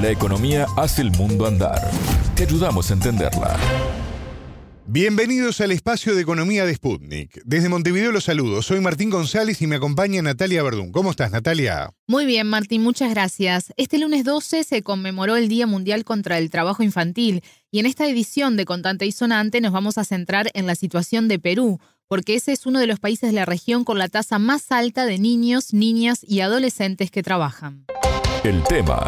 La economía hace el mundo andar. Te ayudamos a entenderla. Bienvenidos al espacio de economía de Sputnik. Desde Montevideo los saludo. Soy Martín González y me acompaña Natalia Verdún. ¿Cómo estás, Natalia? Muy bien, Martín, muchas gracias. Este lunes 12 se conmemoró el Día Mundial contra el Trabajo Infantil y en esta edición de Contante y Sonante nos vamos a centrar en la situación de Perú, porque ese es uno de los países de la región con la tasa más alta de niños, niñas y adolescentes que trabajan. El tema.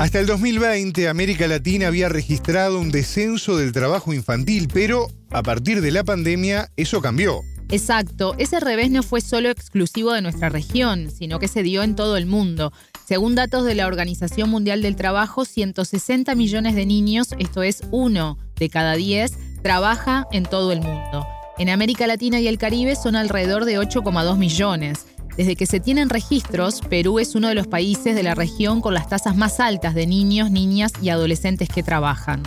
Hasta el 2020, América Latina había registrado un descenso del trabajo infantil, pero a partir de la pandemia eso cambió. Exacto, ese revés no fue solo exclusivo de nuestra región, sino que se dio en todo el mundo. Según datos de la Organización Mundial del Trabajo, 160 millones de niños, esto es uno de cada diez, trabaja en todo el mundo. En América Latina y el Caribe son alrededor de 8,2 millones. Desde que se tienen registros, Perú es uno de los países de la región con las tasas más altas de niños, niñas y adolescentes que trabajan.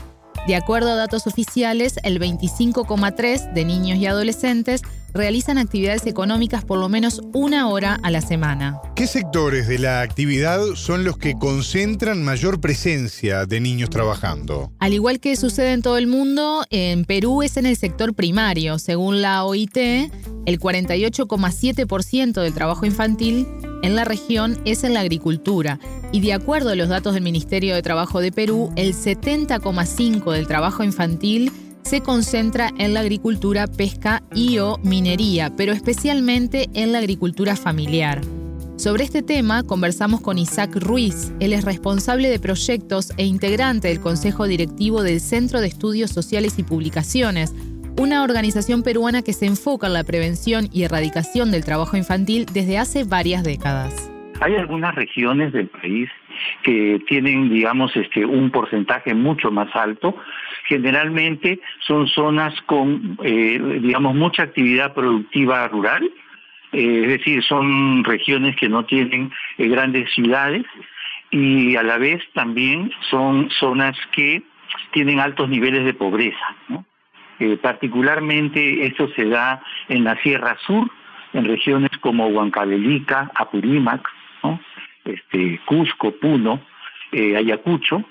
De acuerdo a datos oficiales, el 25,3 de niños y adolescentes realizan actividades económicas por lo menos una hora a la semana. ¿Qué sectores de la actividad son los que concentran mayor presencia de niños trabajando? Al igual que sucede en todo el mundo, en Perú es en el sector primario. Según la OIT, el 48,7% del trabajo infantil en la región es en la agricultura y de acuerdo a los datos del Ministerio de Trabajo de Perú, el 70,5% del trabajo infantil se concentra en la agricultura, pesca y o minería, pero especialmente en la agricultura familiar. Sobre este tema conversamos con Isaac Ruiz. Él es responsable de proyectos e integrante del Consejo Directivo del Centro de Estudios Sociales y Publicaciones, una organización peruana que se enfoca en la prevención y erradicación del trabajo infantil desde hace varias décadas. Hay algunas regiones del país que tienen, digamos, este, un porcentaje mucho más alto. Generalmente son zonas con, eh, digamos, mucha actividad productiva rural, eh, es decir, son regiones que no tienen eh, grandes ciudades y a la vez también son zonas que tienen altos niveles de pobreza. ¿no? Eh, particularmente esto se da en la Sierra Sur, en regiones como Huancavelica, Apurímac, este, Cusco, Puno, eh, Ayacucho,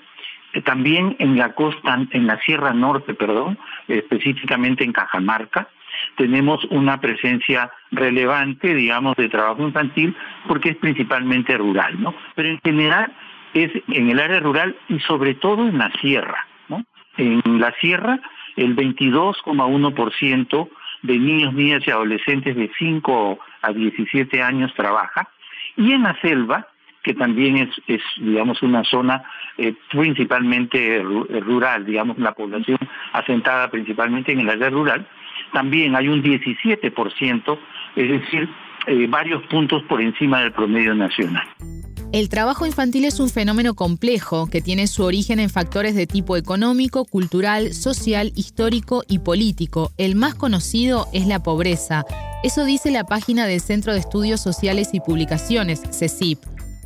eh, también en la costa, en la Sierra Norte, perdón, específicamente en Cajamarca, tenemos una presencia relevante, digamos, de trabajo infantil, porque es principalmente rural, ¿no? Pero en general es en el área rural y sobre todo en la sierra, ¿no? En la sierra el 22,1% de niños, niñas y adolescentes de 5 a 17 años trabaja, y en la selva, que también es, es digamos, una zona eh, principalmente rural, digamos, la población asentada principalmente en el área rural, también hay un 17%, es decir, eh, varios puntos por encima del promedio nacional. El trabajo infantil es un fenómeno complejo que tiene su origen en factores de tipo económico, cultural, social, histórico y político. El más conocido es la pobreza. Eso dice la página del Centro de Estudios Sociales y Publicaciones, CECIP.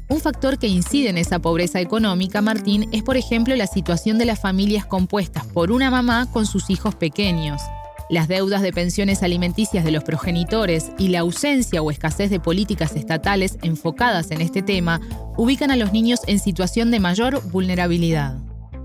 Un factor que incide en esa pobreza económica, Martín, es por ejemplo la situación de las familias compuestas por una mamá con sus hijos pequeños. Las deudas de pensiones alimenticias de los progenitores y la ausencia o escasez de políticas estatales enfocadas en este tema ubican a los niños en situación de mayor vulnerabilidad.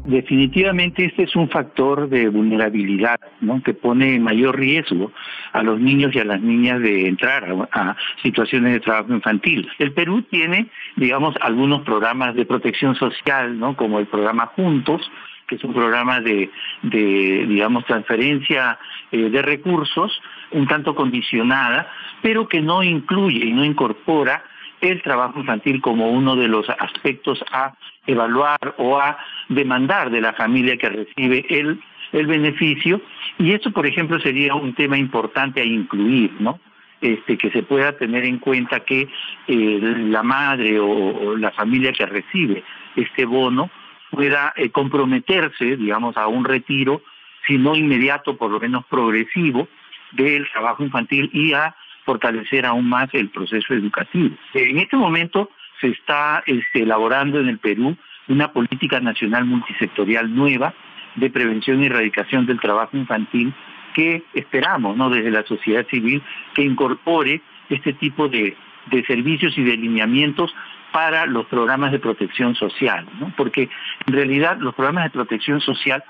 Definitivamente este es un factor de vulnerabilidad ¿no? que pone en mayor riesgo a los niños y a las niñas de entrar a, a, situaciones de trabajo infantil. El Perú tiene, digamos, algunos programas de protección social, ¿no? como el programa Juntos, que es un programa de, de digamos, transferencia eh, de recursos un tanto condicionada, pero que no incluye y no incorpora el trabajo infantil como uno de los aspectos a evaluar o a demandar de la familia que recibe el, el beneficio. Y eso, por ejemplo, sería un tema importante a incluir, ¿no? Este, que se pueda tener en cuenta que eh, la madre o, la familia que recibe este bono pueda eh, comprometerse, digamos, a un retiro, si no inmediato, por lo menos progresivo, del trabajo infantil y a fortalecer aún más el proceso educativo. En este momento se está este, elaborando en el Perú una política nacional multisectorial nueva de prevención y erradicación del trabajo infantil que esperamos, ¿no? Desde la sociedad civil que incorpore este tipo de, de servicios y de lineamientos para los programas de protección social, ¿no? Porque en realidad los programas de protección social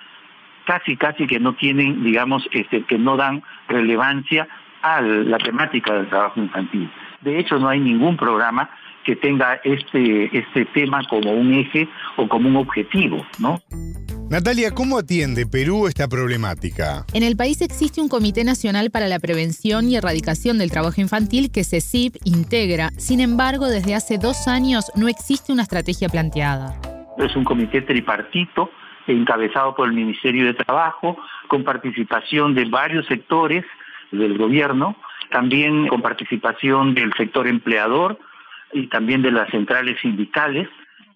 casi casi que no tienen, digamos, este, que no dan relevancia a la temática del trabajo infantil. De hecho, no hay ningún programa que tenga este, este tema como un eje o como un objetivo, ¿no? Natalia, ¿cómo atiende Perú esta problemática? En el país existe un Comité Nacional para la Prevención y Erradicación del Trabajo Infantil que CECIP integra. Sin embargo, desde hace dos años no existe una estrategia planteada. Es un comité tripartito encabezado por el Ministerio de Trabajo, con participación de varios sectores del gobierno, también con participación del sector empleador y también de las centrales sindicales.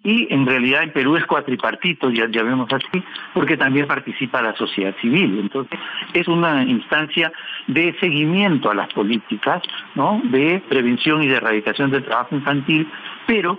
Y en realidad en Perú es cuatripartito, ya, vemos así, porque también participa la sociedad civil. Entonces es una instancia de seguimiento a las políticas, ¿no? de prevención y de erradicación del trabajo infantil, pero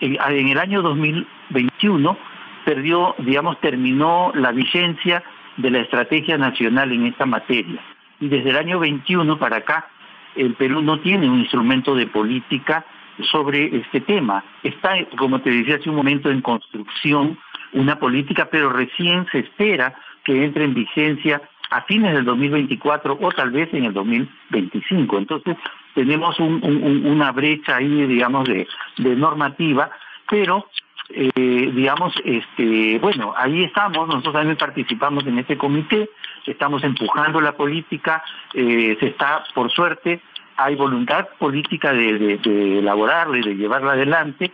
en el año 2021 perdió, digamos, terminó la vigencia de la estrategia nacional en esta materia. Y desde el año 21 para acá, el Perú no tiene un instrumento de política sobre este tema. Está, como te decía hace un momento, en construcción una política, pero recién se espera que entre en vigencia a fines del 2024 o tal vez en el 2025. Entonces, tenemos una brecha ahí, digamos, de normativa, pero eh, digamos, este, bueno, ahí estamos, nosotros también participamos en este comité, estamos empujando la política, eh, se está, por suerte, hay voluntad política de, elaborarla y de llevarla adelante,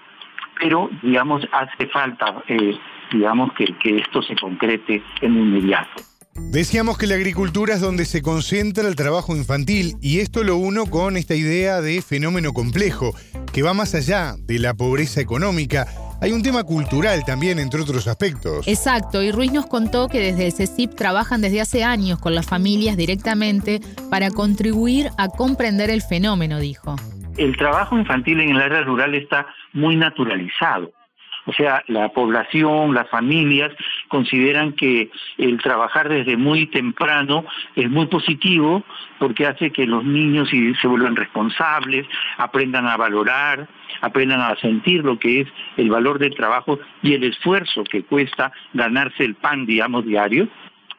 pero, digamos, hace falta, eh, digamos, que, que esto se concrete en inmediato. Decíamos que la agricultura es donde se concentra el trabajo infantil y esto lo uno con esta idea de fenómeno complejo que va más allá de la pobreza económica hay un tema cultural también, entre otros aspectos. Exacto, y Ruiz nos contó que desde el CECIP trabajan desde hace años con las familias directamente para contribuir a comprender el fenómeno, dijo. El trabajo infantil en el área rural está muy naturalizado. O sea, la población, las familias consideran que el trabajar desde muy temprano es muy positivo porque hace que los niños se vuelvan responsables, aprendan a valorar, aprendan a sentir lo que es el valor del trabajo y el esfuerzo que cuesta ganarse el pan, digamos, diario.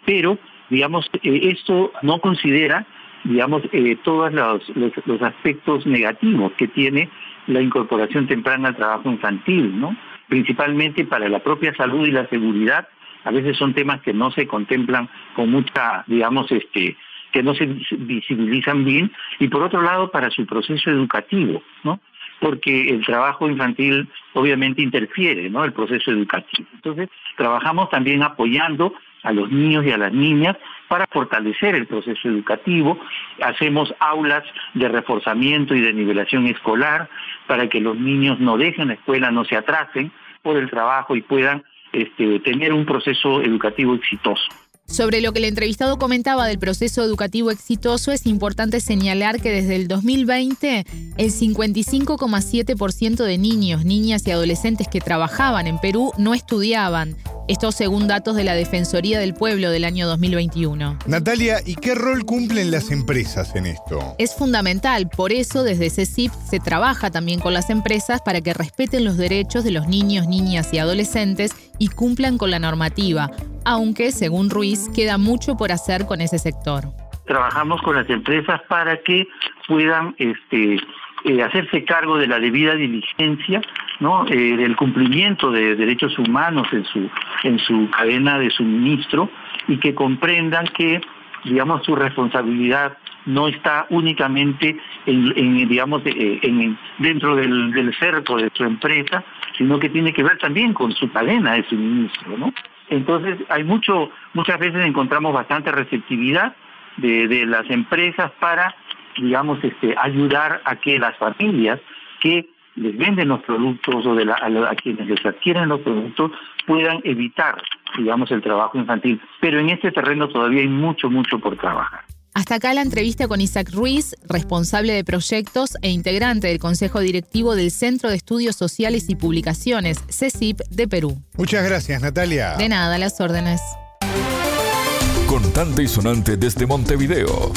Pero, digamos, eh, esto no considera digamos, eh, todos los, los, aspectos negativos que tiene la incorporación temprana al trabajo infantil, ¿no? Principalmente para la propia salud y la seguridad, a veces son temas que no se contemplan con mucha, digamos, este, que no se visibilizan bien, y por otro lado para su proceso educativo, ¿no? Porque el trabajo infantil obviamente interfiere, ¿no? El proceso educativo. Entonces, trabajamos también apoyando a los niños y a las niñas para fortalecer el proceso educativo. Hacemos aulas de reforzamiento y de nivelación escolar para que los niños no dejen la escuela, no se atrasen por el trabajo y puedan este, tener un proceso educativo exitoso. Sobre lo que el entrevistado comentaba del proceso educativo exitoso, es importante señalar que desde el 2020 el 55,7% de niños, niñas y adolescentes que trabajaban en Perú no estudiaban esto según datos de la Defensoría del Pueblo del año 2021. Natalia, ¿y qué rol cumplen las empresas en esto? Es fundamental, por eso desde CECIP se trabaja también con las empresas para que respeten los derechos de los niños, niñas y adolescentes y cumplan con la normativa, aunque, según Ruiz, queda mucho por hacer con ese sector. Trabajamos con las empresas para que puedan este, eh, hacerse cargo de la debida diligencia, ¿no? Eh, del cumplimiento de derechos humanos en su en su cadena de suministro y que comprendan que digamos su responsabilidad no está únicamente en, digamos eh, en, dentro del, cerco de su empresa, sino que tiene que ver también con su cadena de suministro, ¿no? Entonces hay mucho, muchas veces encontramos bastante receptividad de las empresas para digamos, este, ayudar a que las familias que les venden los productos o de a, quienes les adquieren los productos puedan evitar, digamos, el trabajo infantil. Pero en este terreno todavía hay mucho, mucho por trabajar. Hasta acá la entrevista con Isaac Ruiz, responsable de proyectos e integrante del Consejo Directivo del Centro de Estudios Sociales y Publicaciones, CECIP, de Perú. Muchas gracias, Natalia. De nada, las órdenes. Contante y sonante desde Montevideo.